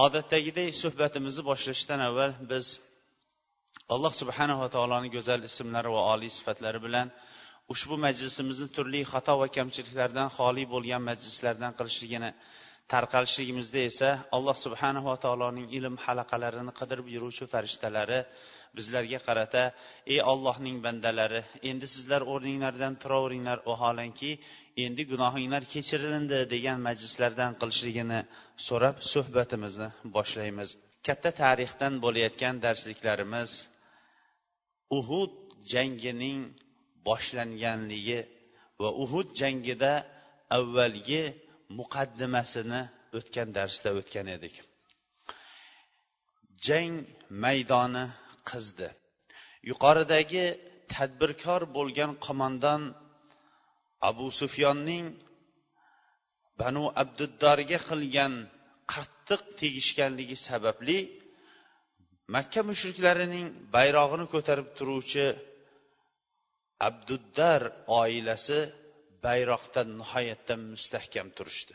Odatdagidek suhbatimizni boshlashdan avval biz alloh subhanava taoloni go'zal ismlari va oliy sifatlari bilan ushbu majlisimizni turli xato va kamchiliklardan xoli bo'lgan majlislardan qilishligini tarqalishligimizda esa alloh subhanava taoloning ilm halaqalarini qidirib yuruvchi farishtalari bizlarga qarata ey ollohning bandalari endi sizlar o'rninglardan turaveringlar vaholanki endi gunohinglar kechirilindi degan majlislardan qilishligini so'rab suhbatimizni boshlaymiz. Katta tarixdan bo'layotgan darsliklarimiz uhud jangining boshlanganligi va uhud jangida avvalgi muqaddimasini o'tgan darsda o'tgan edik. Jang maydoni qizdi. Yuqoridagi tadbirkor bo'lgan qo'mondon abu sufyonning banu abduddorga qilgan qattiq tegishganligi sababli makka mushriklarining bayrog'ini ko'tarib turuvchi abduddar oilasi bayroqda nihoyatda mustahkam turishdi.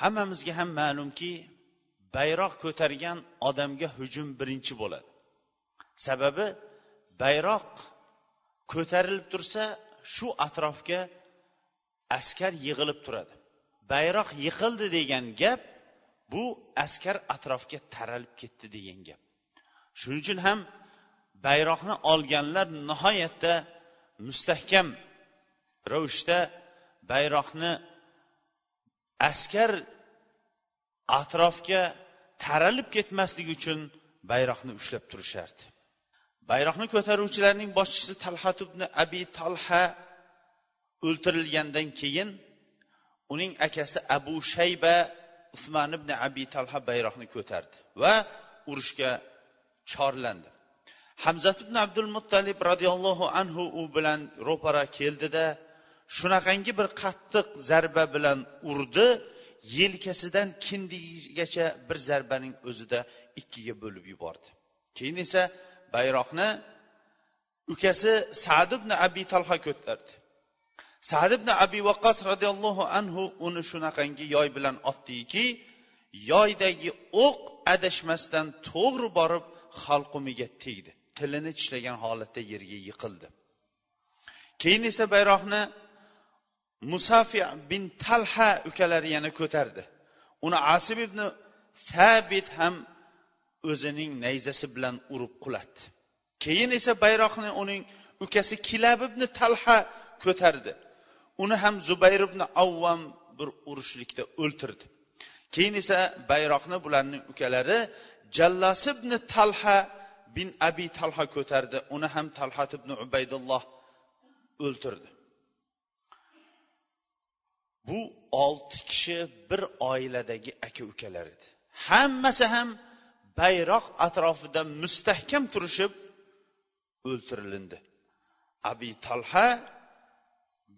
Hammamizga ham ma'lumki bayroq ko'targan odamga hujum birinchi bo'ladi. Sababi bayroq ko'tarilib tursa shu atrofga askar yig'ilib turadi. Bayroq yiqildi degan gap bu askar atrofga taralib ketdi degan gap. Shuning uchun ham bayroqni olganlar nihoyatda mustahkam ravishda bayroqni askar atrofga taralib ketmasligi uchun bayroqni ushlab turishardi. Bayroqni ko'taruvchilarning boshchisi talhat ibn abi talha o'ltirilgandan keyin uning akasi abu shayba usmon ibn abi talha bayroqni ko'tardi va urushga chorlandi. Hamzat ibn abdul muttalib roziyallohu anhu u bilan ro'para keldida shunaqangi bir qattiq zarba bilan urdi yelkasidan kindigigacha bir zarbaning o'zida ikkiga bo'lib yubordi. Keyin esa bayroqni ukasi sad ibn abi talha ko'tardi. Sad ibn abi vaqqos roziyallohu anhu uni shunaqangi yoy bilan otdiki yoydagi o'q adashmasdan to'g'ri borib halqumiga tegdi. Tilini tishlagan holatda yerga yiqildi. Keyin esa bayroqni musafi bin talha ukalari yana ko'tardi. Uni asib ibn sabit ham o'zining nayzasi bilan urib qulatdi keyin esa bayroqni uning ukasi kilab ibn talha ko'tardi. Uni ham zubayr ibn avvam bir urushlikda o'ltirdi. Keyin esa bayroqni bularning ukalari jallas ibn talha bin abi talha ko'tardi. Uni ham talhat ibn ubaydulloh o'ltirdi. Bu olti kishi bir oiladagi aka ukalar edi. Hammasi ham bayroq atrofida mustahkam turishib o'ltirilindi. Abi talha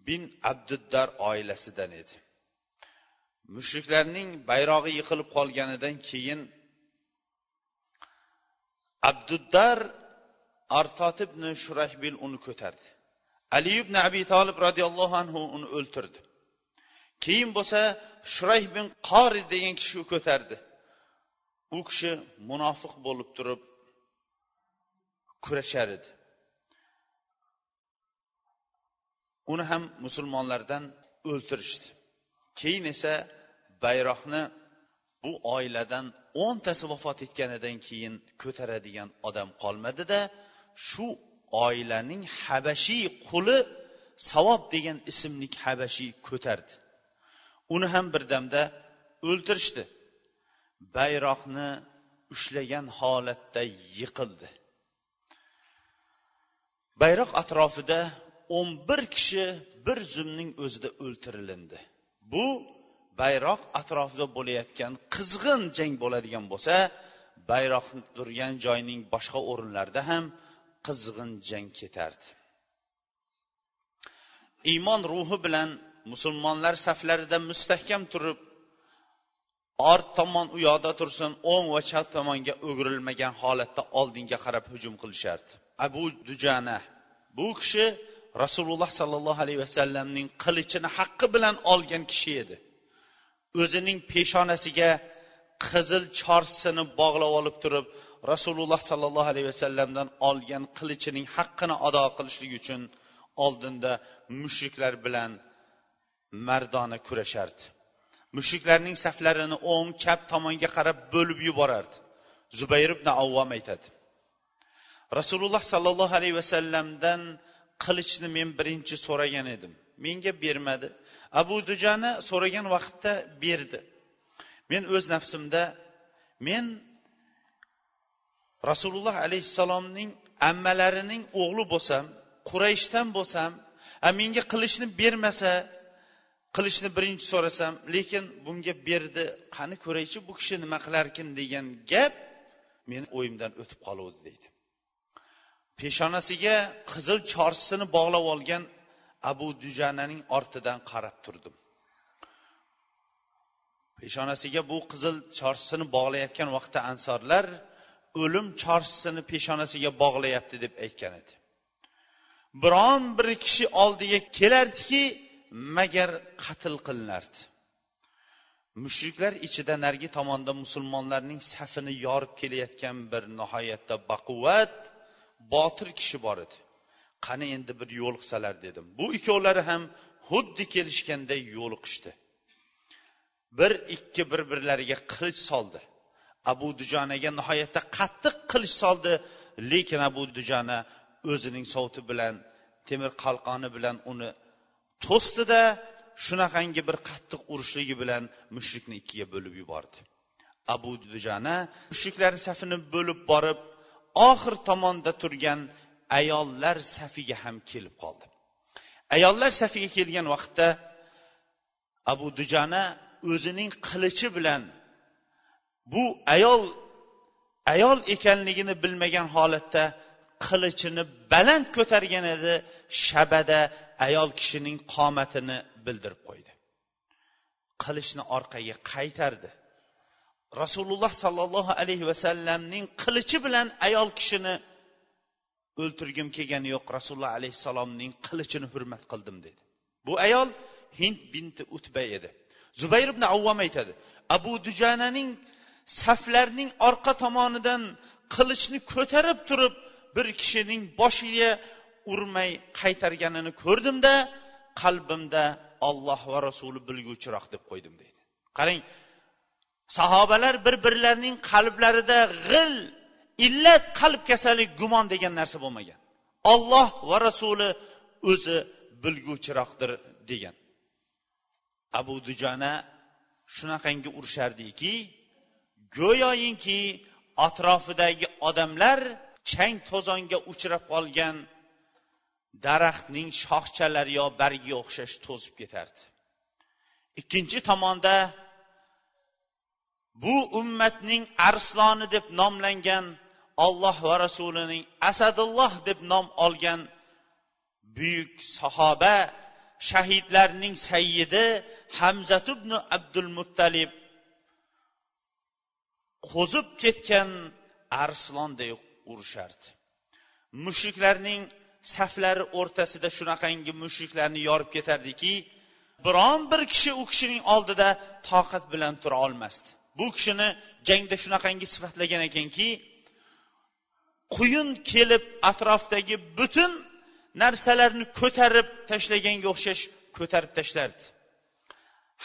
bin abduddar oilasidan edi. Mushriklarning bayrog'i yiqilib qolganidan keyin abduddar artot ibn shurahbil uni ko'tardi. Ali ibn abi tolib roziyallohu anhu uni o'ltirdi. Keyin bo'lsa shurayh bin qori degan kishi ko'tardi. U kishi munofiq bo'lib turib kurashar edi. Uni ham musulmonlardan o'ltirishdi. Keyin esa bayroqni bu oiladan o'ntasi vafot etganidan keyin ko'taradigan odam qolmadida shu oilaning habashiy quli savob degan ismlik habashiy ko'tardi. Uni ham birdamda o'ltirishdi. Bayroqni ushlagan holatda yiqildi. Bayroq atrofida o'n bir kishi bir zumning o'zida o'ltirilindi. Bu bayroq atrofida bo'layotgan qizg'in jang bo'ladigan bo'lsa bayroq turgan joyning boshqa o'rinlarida ham qizg'in jang ketardi. Iymon ruhi bilan musulmonlar saflarida mustahkam turib ort tomon u yoqda tursin o'ng va chap tomonga o'girilmagan holatda oldinga qarab hujum qilishardi. Abu dujana bu kishi rasululloh sollallohu alayhi vasallamning qilichini haqqi bilan olgan kishi edi. O'zining peshonasiga qizil chorsini bog'lab olib turib rasululloh sollallohu alayhi vasallamdan olgan qilichining haqqini ado qilishlik uchun oldinda mushriklar bilan mardona kurashardi. Mushriklarning saflarini o'ng chap tomonga qarab bo'lib yuborardi. Zubayr ibn avvom aytadi. Rasululloh sollallohu alayhi vasallamdan qilichni men birinchi so'ragan edim. Menga bermadi. Abu dujani so'ragan vaqtda berdi. Men o'z nafsimda men rasululloh alayhissalomning ammalarining o'g'li bo'lsam qurayshdan bo'lsam a menga qilichni bermasa qilishni birinchi so'rasam lekin bunga berdi qani ko'raychi bu kishi nima qilarkin degan gap meni o'yimdan o'tib qoluvdi deydi. Peshonasiga qizil chorsisini bog'lab olgan abu dujananing ortidan qarab turdim. Peshonasiga bu qizil chorsisini bog'layotgan vaqtda ansorlar o'lim chorsisini peshonasiga bog'layapti deb aytgan edi. Biron bir kishi oldiga kelardiki magar qatl qilinardi. Mushriklar ichida narigi tomonda musulmonlarning safini yorib kelayotgan bir nihoyatda baquvvat botir kishi bor edi. Qani endi bir yo'liqsalar dedim. Bu ikkovlari ham xuddi kelishganday yo'liqishdi. Bir ikki bir birlariga qilich soldi. Abu dujonaga nihoyatda qattiq qilich soldi lekin abu dujona o'zining sovuti bilan temir qalqoni bilan uni to'sdida shunaqangi bir qattiq urishligi bilan mushrikni ikkiga bo'lib yubordi. Abu dujana mushriklar safini bo'lib borib oxir tomonda turgan ayollar safiga ham kelib qoldi. Ayollar safiga kelgan vaqtda abu dujana o'zining qilichi bilan bu ayol ayol ekanligini bilmagan holatda qilichini baland ko'targan edi shabada ayol kishining qomatini bildirib qo'ydi. Qilichni orqaga qaytardi. Rasululloh sollallohu alayhi vasallamning qilichi bilan ayol kishini o'ltirgim kelgani yo'q rasululloh alayhissalomning qilichini hurmat qildim dedi. Bu ayol hind binti utba edi. Zubayr ibn avvom aytadi abu dujananing saflarning orqa tomonidan qilichni ko'tarib turib bir kishining boshiga urmay qaytarganini ko'rdimda qalbimda olloh va rasuli bilguvchiroq deb qo'ydim deydi. Qarang sahobalar bir birlarining qalblarida g'il illat qalb kasali gumon degan narsa bo'lmagan. Olloh va rasuli o'zi bilguvchiroqdir degan. Abu dujana shunaqangi urishardiki go'yoyinki atrofidagi odamlar chang to'zonga uchrab qolgan daraxtning shoxchalari yo bargiga o'xshash to'zib ketardi. Ikkinchi tomonda bu ummatning arsloni deb nomlangan olloh va rasulining asadulloh deb nom olgan buyuk sahoba shahidlarning sayyidi hamzat ibn abdul muttalib qo'zib ketgan arslonday urushardi mushriklarning saflari o'rtasida shunaqangi mushriklarni yorib ketardiki biron bir kishi u kishining oldida toqat bilan tura olmasdi. Bu kishini jangda shunaqangi sifatlagan ekanki quyun kelib atrofdagi butun narsalarni ko'tarib tashlaganga o'xshash ko'tarib tashlardi.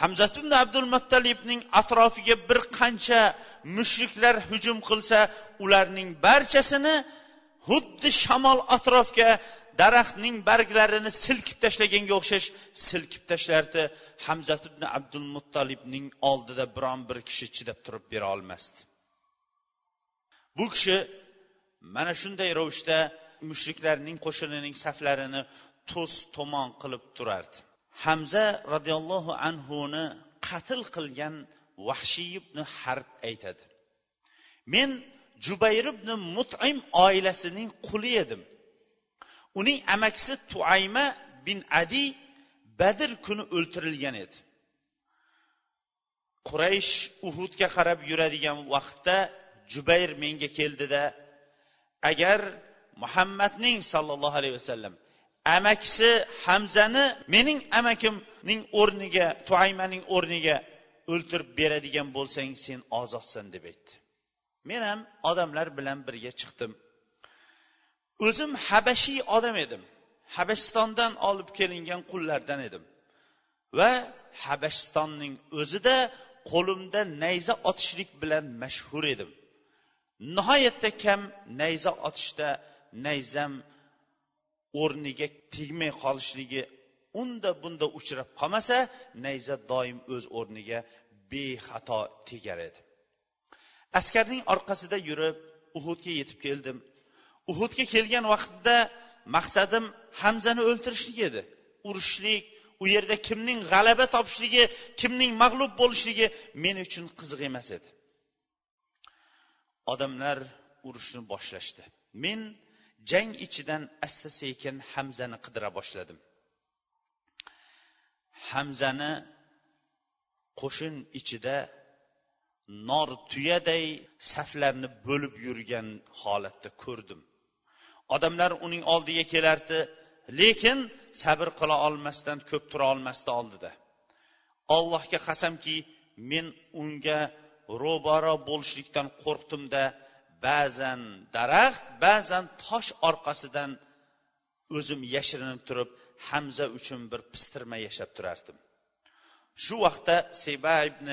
Hamzat ibn abdul muttalibning atrofiga bir qancha mushriklar hujum qilsa ularning barchasini xuddi shamol atrofga daraxtning barglarini silkib tashlaganga o'xshash silkib tashlardi. Hamzat ibn abdul muttolibning oldida biron bir kishi chidab turib bera olmasdi. Bu kishi mana shunday ravishda mushriklarning qo'shinining saflarini to's tomon qilib turardi. Hamza roziyallohu anhuni qatl qilgan vahshiy ibn harb aytadi. Men jubayr ibn mutim oilasining quli edim. Uning amakisi tuayma bin adi badr kuni o'ltirilgan edi. Quraysh uhudga qarab yuradigan vaqtda jubayr menga keldida agar muhammadning sollallohu alayhi vasallam amakisi hamzani mening amakimning o'rniga tuaymaning o'rniga o'ltirib beradigan bo'lsang sen ozodsan deb aytdi. Men ham odamlar bilan birga chiqdim. O'zim habashiy odam edim. Habashistondan olib kelingan qullardan edim. Va habashistonning o'zida qo'limda nayza otishlik bilan mashhur edim. Nihoyatda kam nayza otishda nayzam o'rniga tegmay qolishligi unda bunda uchrab qolmasa nayza doim o'z o'rniga bexato tegar edi. Askarning orqasida yurib uhudga yetib keldim. Uhudga kelgan vaqtda maqsadim hamzani o'ltirishlik edi. Urushlik u yerda kimning g'alaba topishligi kimning mag'lub bo'lishligi men uchun qiziq emas edi. Odamlar urushni boshlashdi. Men jang ichidan asta sekin hamzani qidira boshladim. Hamzani qo'shin ichida nor tuyaday saflarni bo'lib yurgan holatda ko'rdim. Odamlar uning oldiga kelardi lekin sabr qila olmasdan ko'p tura olmasdi oldida. Allohga qasamki men unga ro'baro bo'lishlikdan qo'rqdimda ba'zan daraxt ba'zan tosh orqasidan o'zim yashirinib turib hamza uchun bir pistirma yashab turardim. Shu vaqtda seba ibn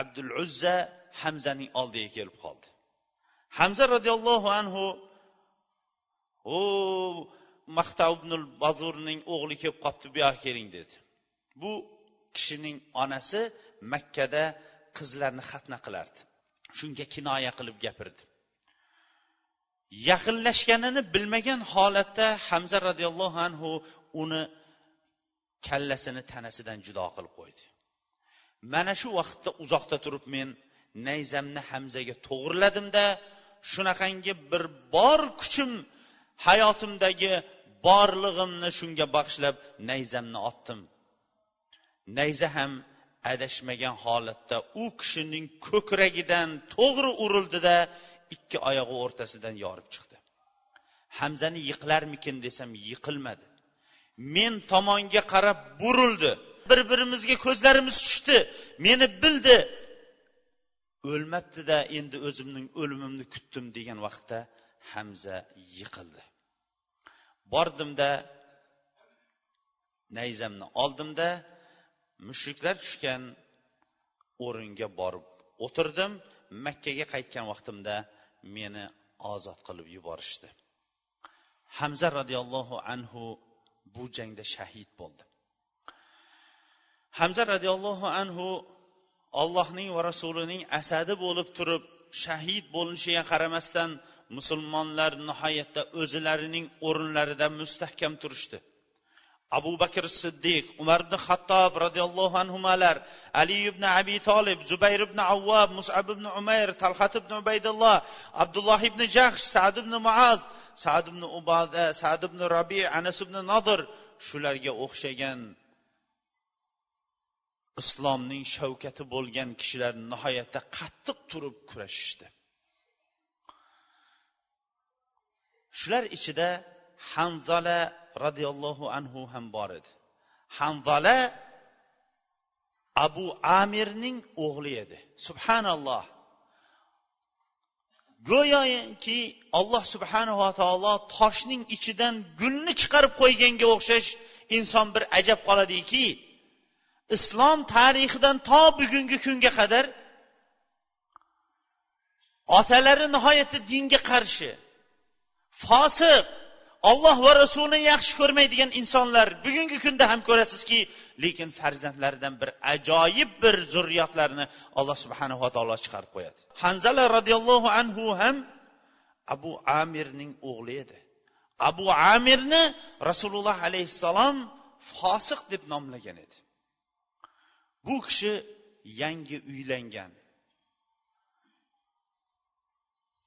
abdul uzza hamzaning oldiga kelib qoldi. Hamza roziyallohu anhu u maqtavbnul bazurning o'g'li kelib qolibdi bu yoqqa keling dedi. Bu kishining onasi makkada qizlarni xatna qilardi. Shunga kinoya qilib gapirdi. Yaqinlashganini bilmagan holatda hamza roziyallohu anhu uni kallasini tanasidan judo qilib qo'ydi. Mana shu vaqtda uzoqda turib men nayzamni hamzaga to'g'irladimda shunaqangi bir bor kuchim hayotimdagi borlig'imni shunga bag'ishlab nayzamni otdim. Nayza ham adashmagan holatda u kishining ko'kragidan to'g'ri urildida ikki oyog'i o'rtasidan yorib chiqdi. Hamzani yiqilarmikin desam yiqilmadi. Men tomonga qarab burildi. Bir birimizga ko'zlarimiz tushdi. Meni bildi. O'lmabdida endi o'zimning o'limimni kutdim degan vaqtda hamza yiqildi. Bordimda nayzamni oldimda mushriklar tushgan o'ringa borib o'tirdim. Makkaga qaytgan vaqtimda meni ozod qilib yuborishdi. Hamza roziyallohu anhu bu jangda shahid bo'ldi. Hamza roziyallohu anhu ollohning va rasulining asadi bo'lib turib shahid bo'linishiga qaramasdan musulmonlar nihoyatda o'zilarining o'rinlarida mustahkam turishdi. Abu bakr siddiq umar ibn xattob roziyallohu anhular ali ibn abi tolib zubayr ibn avvob musab ibn umayr talhat ibn ubaydulloh abdulloh ibn jahsh sad ibn muaz sad ibn ubada sad ibn rabi anas ibn nodir shularga o'xshagan islomning shavkati bo'lgan kishilar nihoyatda qattiq turib kurashishdi. Shular ichida hanzola roziyallohu anhu ham bor edi. Hanzola abu amirning o'g'li edi. Subhanalloh. Go'yoki alloh subhanava taolo toshning ichidan gulni chiqarib qo'yganga o'xshash inson bir ajab qoladiki islom tarixidan to bugungi kunga qadar otalari nihoyatda dinga qarshi fosiq olloh va rasulini yaxshi ko'rmaydigan insonlar bugungi kunda ham ko'rasizki lekin farzandlaridan bir ajoyib bir zurriyotlarni alloh subhanava taolo chiqarib qo'yadi. Hanzala roziyallohu anhu ham abu amirning o'g'li edi. Abu amirni rasululloh alayhissalom fosiq deb nomlagan edi. Bu kishi yangi uylangan.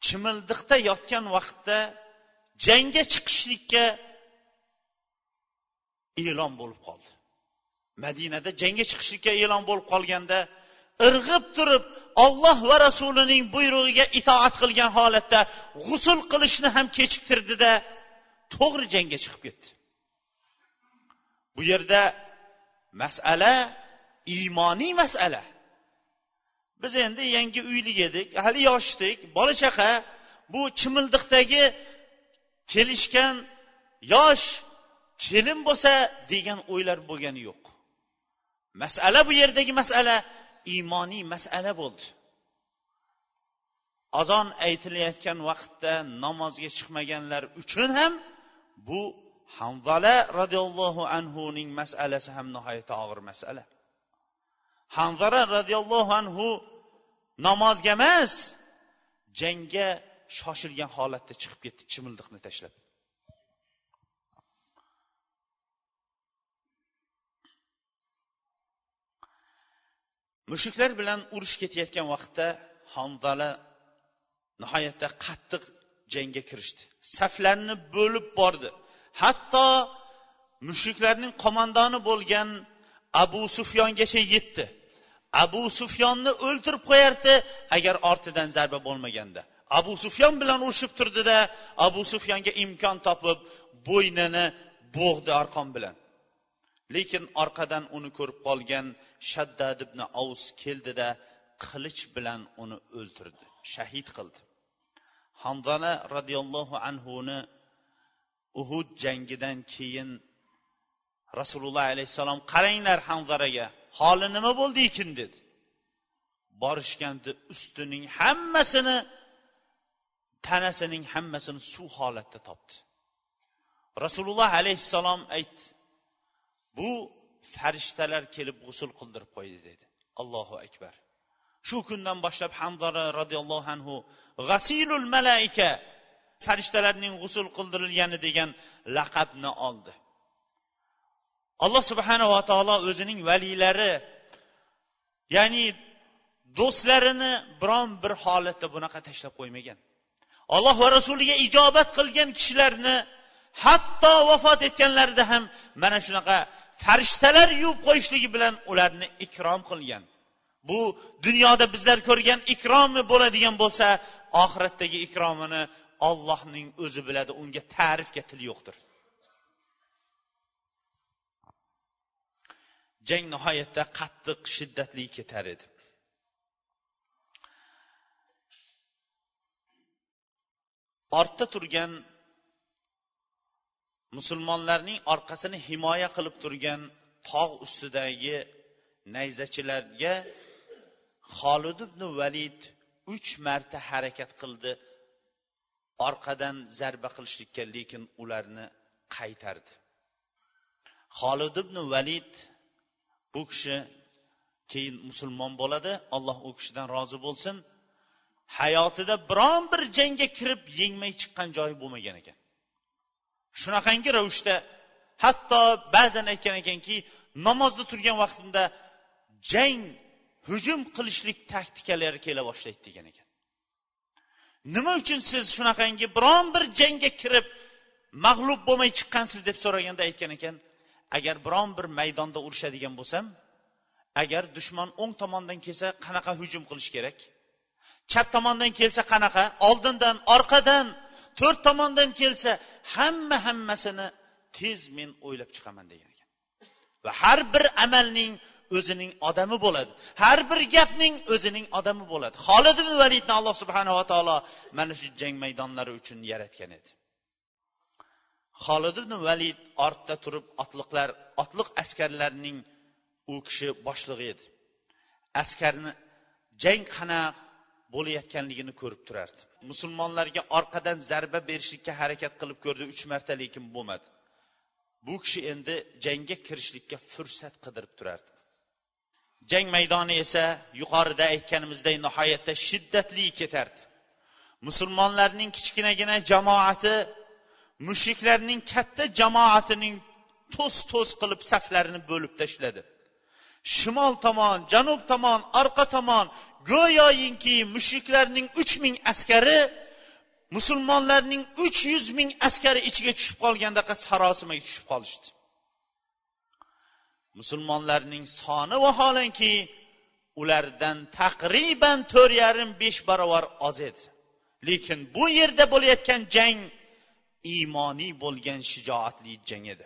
Chimildiqda yotgan vaqtda jangga chiqishlikka e'lon bo'lib qoldi. Madinada jangga chiqishlikka e'lon bo'lib qolganda irg'ib turib olloh va rasulining buyrug'iga itoat qilgan holatda g'usul qilishni ham kechiktirdida to'g'ri jangga chiqib ketdi. Bu yerda masala iymoniy masala. Biz endi yangi uyli edik hali yosh edik bola chaqa bu chimildiqdagi kelishgan yosh kelin bo'lsa degan o'ylar bo'lgani yo'q. Masala bu yerdagi masala iymoniy masala bo'ldi. Azon aytilayotgan vaqtda namozga chiqmaganlar uchun ham bu hanzala roziyallohu anhuning masalasi ham nihoyatda og'ir masala. Hanzara roziyallohu anhu namozga emas jangga shoshilgan holatda chiqib ketdi chimildiqni tashlab. Mushuklar bilan urush ketayotgan vaqtda hanzala nihoyatda qattiq jangga kirishdi. Saflarni bo'lib bordi. Hatto mushuklarning qo'mondoni bo'lgan abu sufyongacha yetdi. Abu sufyonni o'ltirib qo'yardi agar ortidan zarba bo'lmaganda. Abu sufyon bilan urushib turdida abu sufyonga imkon topib bo'ynini bo'g'di arqon bilan. Lekin orqadan uni ko'rib qolgan shaddad ibn avs keldida qilich bilan uni o'ldirdi shahid qildi. Hamdana roziyallohu anhuni uhud jangidan keyin rasululloh alayhissalom qaranglar hanzaraga holi nima bo'ldi ekan dedi. Borishganda ustining hammasini tanasining hammasini suv holatda topdi. Rasululloh alayhissalom aytdi bu farishtalar kelib g'usul qildirib qo'ydi dedi. Allohu akbar. Shu kundan boshlab hamdora roziyallohu anhu g'asilul malaika farishtalarning g'usul qildirilgani degan laqabni oldi. Alloh subhanava taolo o'zining valiylari ya'ni do'stlarini biron bir holatda bunaqa tashlab qo'ymagan. Alloh va rasuliga ijobat qilgan kishilarni hatto vafot etganlarida ham mana shunaqa farishtalar yuvib qo'yishligi bilan ularni ikrom qilgan. Bu dunyoda bizlar ko'rgan ikromi bo'ladigan bo'lsa oxiratdagi ikromini ollohning o'zi biladi unga ta'rifga til yo'qdir. Jang nihoyatda qattiq shiddatli ketar edi. Ortda turgan musulmonlarning orqasini himoya qilib turgan tog' ustidagi nayzachilarga xolid ibn valid uch marta harakat qildi. Orqadan zarba qilishlikka lekin ularni qaytardi. Xolid ibn valid bu kishi keyin musulmon bo'ladi alloh u kishidan rozi bo'lsin. Hayotida biron bir jangga kirib yengmay chiqqan joyi bo'lmagan ekan. Shunaqangi ravishda hatto ba'zan aytgan ekanki namozda turgan vaqtimda jang hujum qilishlik taktikalari kela boshlaydi degan ekan. Nima uchun siz shunaqangi biron bir jangga kirib mag'lub bo'lmay chiqqansiz deb so'raganda aytgan ekan agar biron bir maydonda urushadigan bo'lsam agar dushman o'ng tomondan kelsa qanaqa hujum qilish kerak? Chap tomondan kelsa qanaqa? Oldindan orqadan to'rt tomondan kelsa hamma hammasini tez men o'ylab chiqaman degan ekan. Va har bir amalning o'zining odami bo'ladi. Har bir gapning o'zining odami bo'ladi. Holid ibn validni alloh subhanava taolo mana shu jang maydonlari uchun yaratgan edi. Xolid ibn valid ortda turib otliqlar otliq askarlarning u kishi boshlig'i edi. Askarni jang qanaqa bo'layotganligini ko'rib turardi. Musulmonlarga orqadan zarba berishlikka harakat qilib ko'rdi uch marta lekin bo'lmadi. Bu kishi endi jangga kirishlikka fursat qidirib turardi. Jang maydoni esa yuqorida aytganimizdek nihoyatda shiddatli ketardi. Musulmonlarning kichkinagina jamoati mushriklarning katta jamoatining to's to's qilib saflarini bo'lib tashladi. Shimol tomon janub tomon orqa tomon go'yoyinki mushriklarning uch ming askari musulmonlarning uch yuz ming askari ichiga tushib qolgandaqa sarosimaga tushib qolishdi. Musulmonlarning soni vaholanki ulardan taqriban to'rt yarim besh barobar oz edi. Lekin bu yerda bo'layotgan jang iymoniy bo'lgan shijoatli jang edi.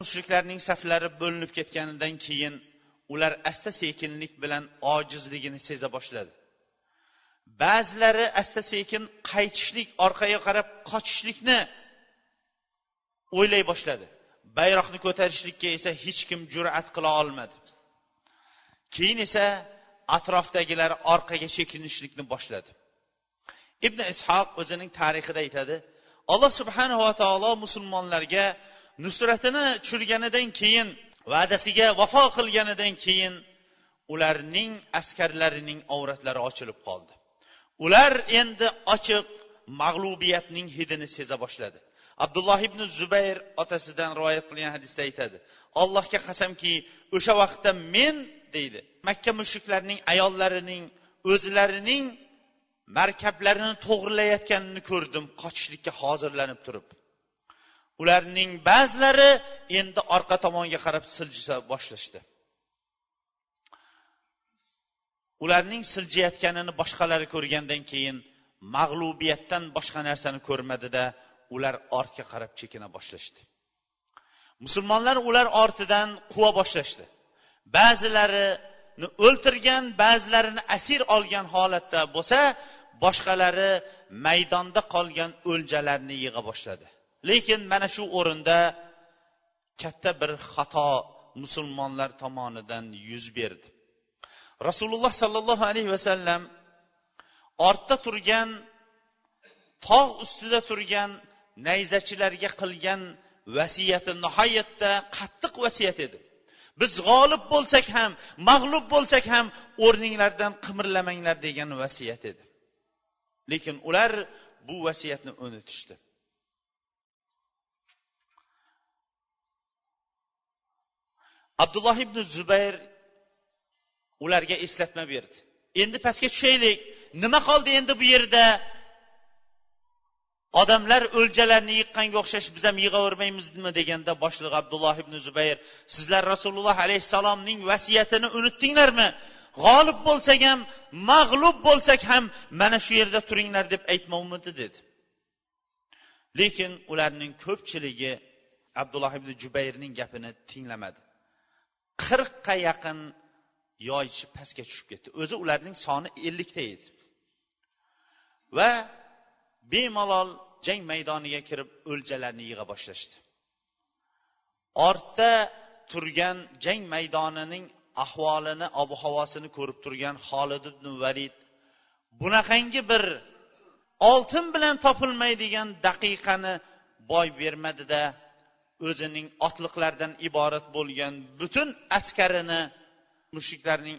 Mushriklarning saflari bo'linib ketganidan keyin ular asta sekinlik bilan ojizligini seza boshladi. Ba'zilari asta sekin qaytishlik orqaga qarab qochishlikni o'ylay boshladi. Bayroqni ko'tarishlikka esa hech kim jur'at qila olmadi. Keyin esa atrofdagilar orqaga chekinishlikni boshladi. Ibn ishoq o'zining tarixida aytadi alloh subhanava taolo musulmonlarga nusratini tushirganidan keyin va'dasiga vafo qilganidan keyin ularning askarlarining avratlari ochilib qoldi. Ular endi ochiq mag'lubiyatning hidini seza boshladi. Abdulloh ibn zubayr otasidan rivoyat qilgan hadisda aytadi allohga qasamki o'sha vaqtda men deydi makka mushuklarining ayollarining o'zlarining markablarini to'g'irlayotganini ko'rdim qochishlikka hozirlanib turib. Ularning ba'zilari endi orqa tomonga qarab siljisa boshlashdi. Ularning siljiyotganini boshqalari ko'rgandan keyin mag'lubiyatdan boshqa narsani ko'rmadida ular ortga qarab chekina boshlashdi. Musulmonlar ular ortidan quva boshlashdi. Ba'zilarini o'ltirgan ba'zilarini asir olgan holatda bo'lsa boshqalari maydonda qolgan o'ljalarni yig'a boshladi. Lekin mana shu o'rinda katta bir xato musulmonlar tomonidan yuz berdi. Rasululloh sollallohu alayhi vasallam ortda turgan tog' ustida turgan nayzachilarga qilgan vasiyati nihoyatda qattiq vasiyat edi. Biz g'olib bo'lsak ham mag'lub bo'lsak ham o'rninglardan qimirlamanglar degan vasiyat edi. Lekin ular bu vasiyatni unutishdi. Abdulloh ibn zubayr ularga eslatma berdi. Endi pastga tushaylik. Nima qoldi endi bu yerda? Odamlar o'ljalarni yiqqanga o'xshash biz ham yig'avermaymizmi deganda boshliq abdulloh ibn zubayr sizlar rasululloh alayhissalomning vasiyatini unutdinglarmi? G'olib bo'lsak ham mag'lub bo'lsak ham mana shu yerda turinglar deb aytmovmidi dedi. Lekin ularning ko'pchiligi abdulloh ibn jubayrning gapini tinglamadi. Qirqqa yaqin yoychi pastga tushib ketdi. O'zi ularning soni ellikta edi. Va bemalol jang maydoniga kirib o'ljalarni yig'a boshlashdi. Ortda turgan jang maydonining ahvolini ob havosini ko'rib turgan holid ibn valid bunaqangi bir oltin bilan topilmaydigan daqiqani boy bermadida o'zining otliqlardan iborat bo'lgan butun askarini mushriklarning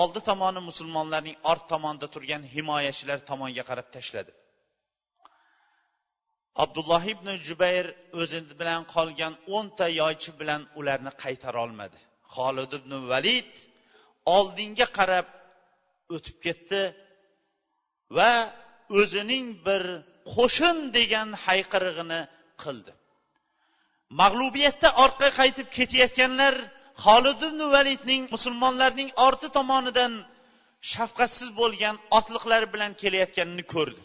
oldi tomoni musulmonlarning ort tomonida turgan himoyachilar tomonga qarab tashladi. Abdulloh ibn jubayr o'zi bilan qolgan o'nta yoychi bilan ularni qaytara xolid ibn valid oldinga qarab o'tib ketdi va o'zining bir qo'shin degan hayqirig'ini qildi. Mag'lubiyatda orqaga qaytib ketayotganlar xolid ibn validning musulmonlarning orti tomonidan shafqatsiz bo'lgan otliqlari bilan kelayotganini ko'rdi.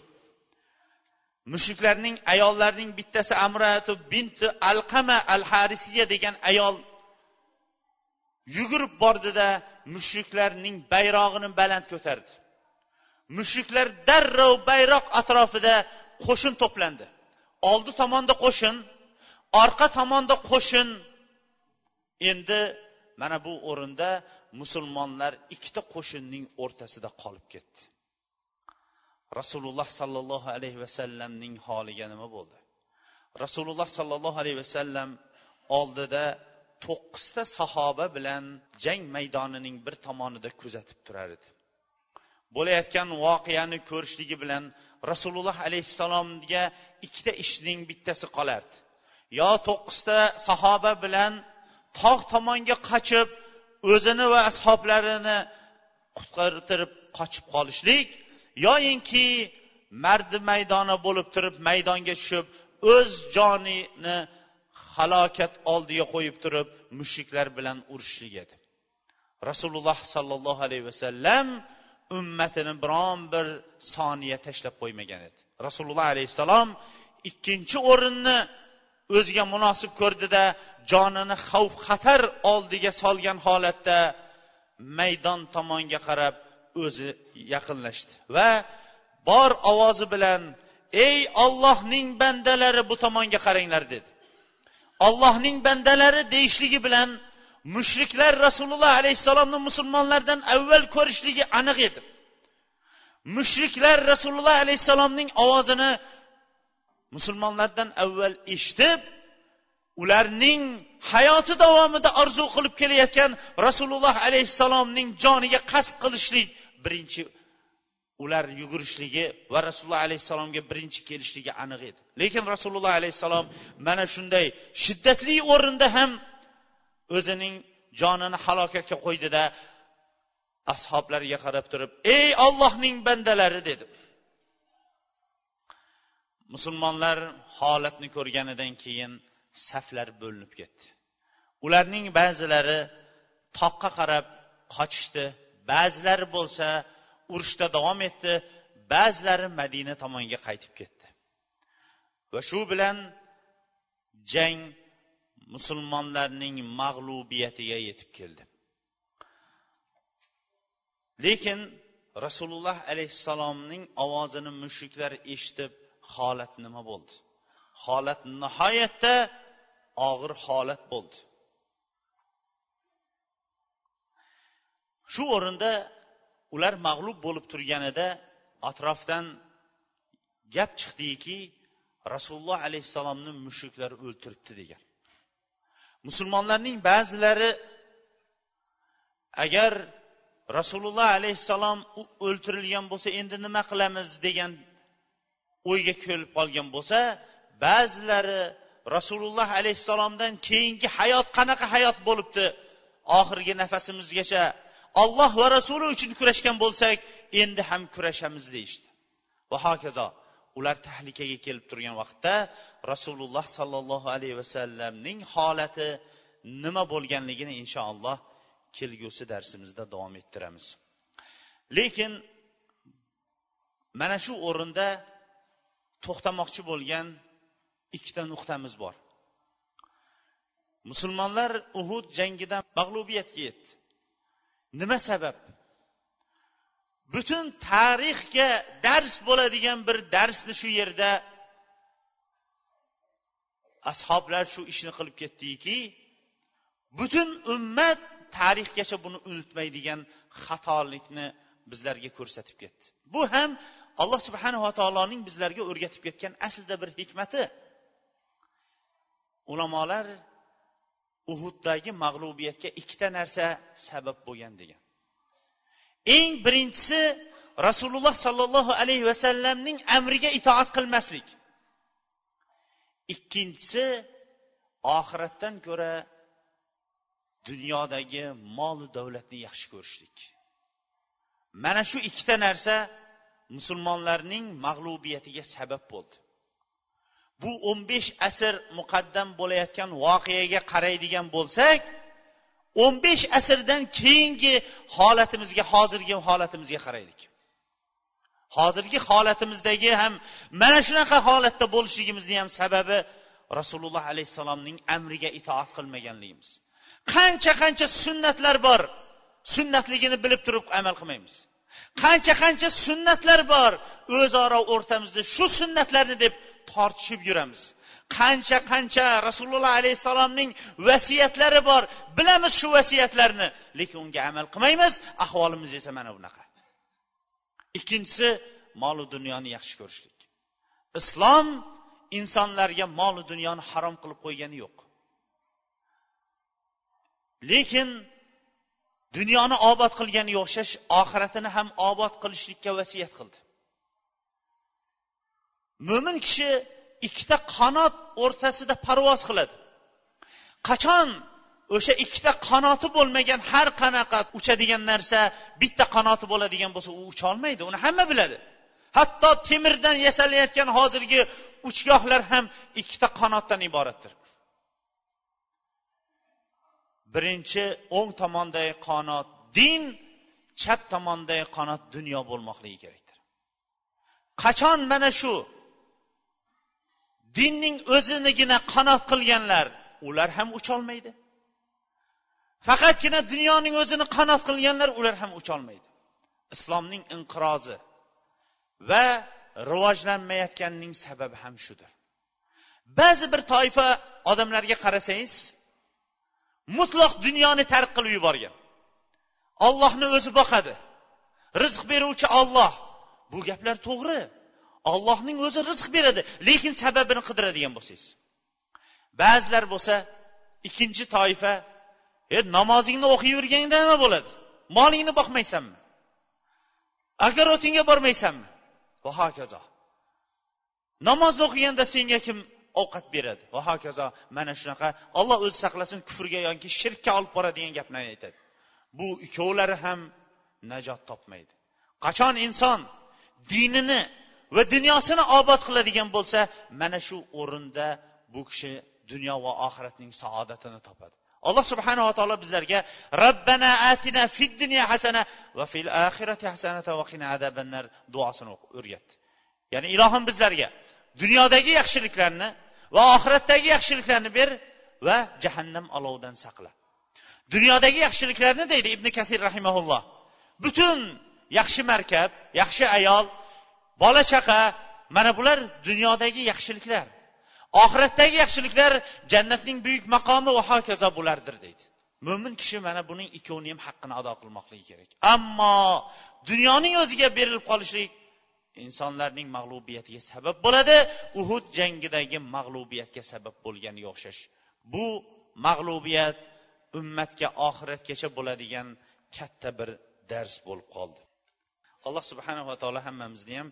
Mushriklarning ayollarining bittasi amratu binti alqama al harisiya degan ayol yugurib bordida mushriklarning bayrog'ini baland ko'tardi. Mushriklar darrov bayroq atrofida qo'shin to'plandi. Oldi tomonda qo'shin orqa tomonda qo'shin. Endi mana bu o'rinda musulmonlar ikkita qo'shinning o'rtasida qolib ketdi. Rasululloh sollallohu alayhi vasallamning holiga nima bo'ldi? Rasululloh sollallohu alayhi vasallam oldida to'qqizta sahoba bilan jang maydonining bir tomonida kuzatib turar edi. Bo'layotgan voqeani ko'rishligi bilan rasululloh alayhissalomga ikkita ishning bittasi qolardi. Yo to'qqizta sahoba bilan tog' tomonga qochib o'zini va ashoblarini qutqartirib qochib qolishlik yoyinki mardi maydona bo'lib turib maydonga tushib o'z jonini halokat oldiga qo'yib turib mushriklar bilan urushlik edi. Rasululloh sollallohu alayhi vasallam ummatini biron bir soniya tashlab qo'ymagan edi. Rasululloh alayhissalom ikkinchi o'rinni o'ziga munosib ko'rdida jonini xavf xatar oldiga solgan holatda maydon tomonga qarab o'zi yaqinlashdi va bor ovozi bilan ey ollohning bandalari bu tomonga qaranglar dedi. Ollohning bandalari deyishligi bilan mushriklar rasululloh alayhissalomni musulmonlardan avval ko'rishligi aniq edi. Mushriklar rasululloh alayhissalomning ovozini musulmonlardan avval eshitib ularning hayoti davomida orzu qilib kelayotgan rasululloh alayhissalomning joniga qasd qilishlik birinchi ular yugurishligi va rasululloh alayhissalomga birinchi kelishligi aniq edi. Lekin rasululloh alayhissalom mana shunday shiddatli o'rinda ham o'zining jonini halokatga qo'ydida ashoblariga qarab turib ey ollohning bandalari dedi. Musulmonlar holatni ko'rganidan keyin saflar bo'linib ketdi. Ularning ba'zilari toqqa qarab qochishdi. Ba'zilari bo'lsa urushda davom etdi. Ba'zilari madina tomonga qaytib ketdi. Va shu bilan jang musulmonlarning mag'lubiyatiga yetib keldi. Lekin rasululloh alayhissalomning ovozini mushriklar eshitib holat nima bo'ldi? Holat nihoyatda og'ir holat bo'ldi. Shu o'rinda ular mag'lub bo'lib turganida atrofdan gap chiqdiki rasululloh alayhissalomni mushriklar o'ltiribdi degan. Musulmonlarning ba'zilari agar rasululloh alayhissalom o'ltirilgan bo'lsa endi nima qilamiz degan o'yga kelib qolgan bo'lsa ba'zilari rasululloh alayhissalomdan keyingi hayot qanaqa hayot bo'libdi oxirgi nafasimizgacha olloh va rasuli uchun kurashgan bo'lsak endi ham kurashamiz deyishdi. Va hokazo ular tahlikaga kelib turgan vaqtda rasululloh sollallohu alayhi vasallamning holati nima bo'lganligini inshaalloh kelgusi darsimizda davom ettiramiz. Lekin mana shu o'rinda to'xtamoqchi bo'lgan ikkita nuqtamiz bor. Musulmonlar uhud jangida mag'lubiyatga yetdi. Nima sabab? Butun tarixga dars bo'ladigan bir darsni shu yerda ashoblar shu ishni qilib ketdiki butun ummat tarixgacha buni unutmaydigan xatolikni bizlarga ko'rsatib ketdi. Bu ham alloh subhanava taoloning bizlarga o'rgatib ketgan aslida bir hikmati. Ulamolar uhuddagi mag'lubiyatga ikkita narsa sabab bo'lgan degan. Eng birinchisi rasululloh sollallohu alayhi vasallamning amriga itoat qilmaslik. Ikkinchisi oxiratdan ko'ra dunyodagi molu davlatni yaxshi ko'rishlik. Mana shu ikkita narsa musulmonlarning mag'lubiyatiga sabab bo'ldi. Bu o'n besh asr muqaddam bo'layotgan voqeaga qaraydigan bo'lsak o'n besh asrdan keyingi holatimizga hozirgi holatimizga qaraylik. Hozirgi holatimizdagi ham mana shunaqa holatda bo'lishligimizni ham sababi rasululloh alayhissalomning amriga itoat qilmaganligimiz. Qancha qancha sunnatlar bor sunnatligini bilib turib amal qilmaymiz. Qancha qancha sunnatlar bor o'zaro o'rtamizda shu sunnatlarni deb tortishib yuramiz. Qancha qancha rasululloh alayhissalomning vasiyatlari bor bilamiz shu vasiyatlarni lekin unga amal qilmaymiz ahvolimiz esa mana bunaqa. Ikkinchisi molu dunyoni yaxshi ko'rishlik. Islom insonlarga molu dunyoni harom qilib qo'ygani yo'q. Lekin dunyoni obod qilganga o'xshash oxiratini ham obod qilishlikka vasiyat qildi. Mo'min kishi ikkita qanot o'rtasida parvoz qiladi. Qachon o'sha ikkita qanoti bo'lmagan har qanaqa uchadigan narsa bitta qanoti bo'ladigan bo'lsa u ucholmaydi uni hamma biladi. Hatto temirdan yasalayotgan hozirgi uchgohlar ham ikkita qanotdan iboratdir. Birinchi o'ng tomondagi qanot din chap tomondagi qanot dunyo bo'lmoqligi kerakdir. Qachon mana shu dinning o'zinigina qanot qilganlar ular ham ucholmaydi. Faqatgina dunyoning o'zini qanot qilganlar ular ham ucholmaydi. Islomning inqirozi va rivojlanmayotganining sababi ham shudir. Ba'zi bir toifa odamlarga qarasangiz mutloq dunyoni tark qilib yuborgan. Ollohni o'zi boqadi. Rizq beruvchi olloh bu gaplar to'g'ri. Ollohning o'zi rizq beradi lekin sababini qidiradigan bo'lsangiz. Ba'zilar bo'lsa ikkinchi toifa e namozingni o'qiy nima bo'ladi? Molingni boqmaysanmi? Огородingga bormaysanmi? Va hokazo. Namozni o'qiganda senga kim ovqat beradi? Va hokazo mana shunaqa olloh o'zi saqlasin kufrga yoki shirkka olib boradigan gaplarni aytadi. Bu ikkovlari ham najot topmaydi. Qachon inson dinini va dunyosini obod qiladigan bo'lsa mana shu o'rinda bu kishi dunyo va oxiratning saodatini topadi. Alloh subhanava taolo bizlarga robbana atina fid dunya hasana va fil oxirati hasanata va qina adabannar duosini o'rgatdi. Ya'ni ilohim bizlarga dunyodagi yaxshiliklarni va oxiratdagi yaxshiliklarni ber va jahannam olovidan saqla. Dunyodagi yaxshiliklarni deydi ibn kasir rahimaulloh butun yaxshi markab yaxshi ayol bola chaqa mana bular dunyodagi yaxshiliklar. Oxiratdagi yaxshiliklar jannatning buyuk maqomi va hokazo bulardir deydi. Mo'min kishi mana buning ikkovini ham haqqini ado qilmoqligi kerak. Ammo dunyoning o'ziga berilib qolishlik insonlarning mag'lubiyatiga sabab bo'ladi uhud jangidagi mag'lubiyatga sabab bo'lganga o'xshash. Bu mag'lubiyat ummatga oxiratgacha bo'ladigan katta bir dars bo'lib qoldi. Alloh subhanava taolo hammamizni ham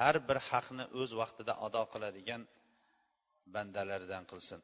har bir haqni o'z vaqtida ado qiladigan bandalaridan qilsin.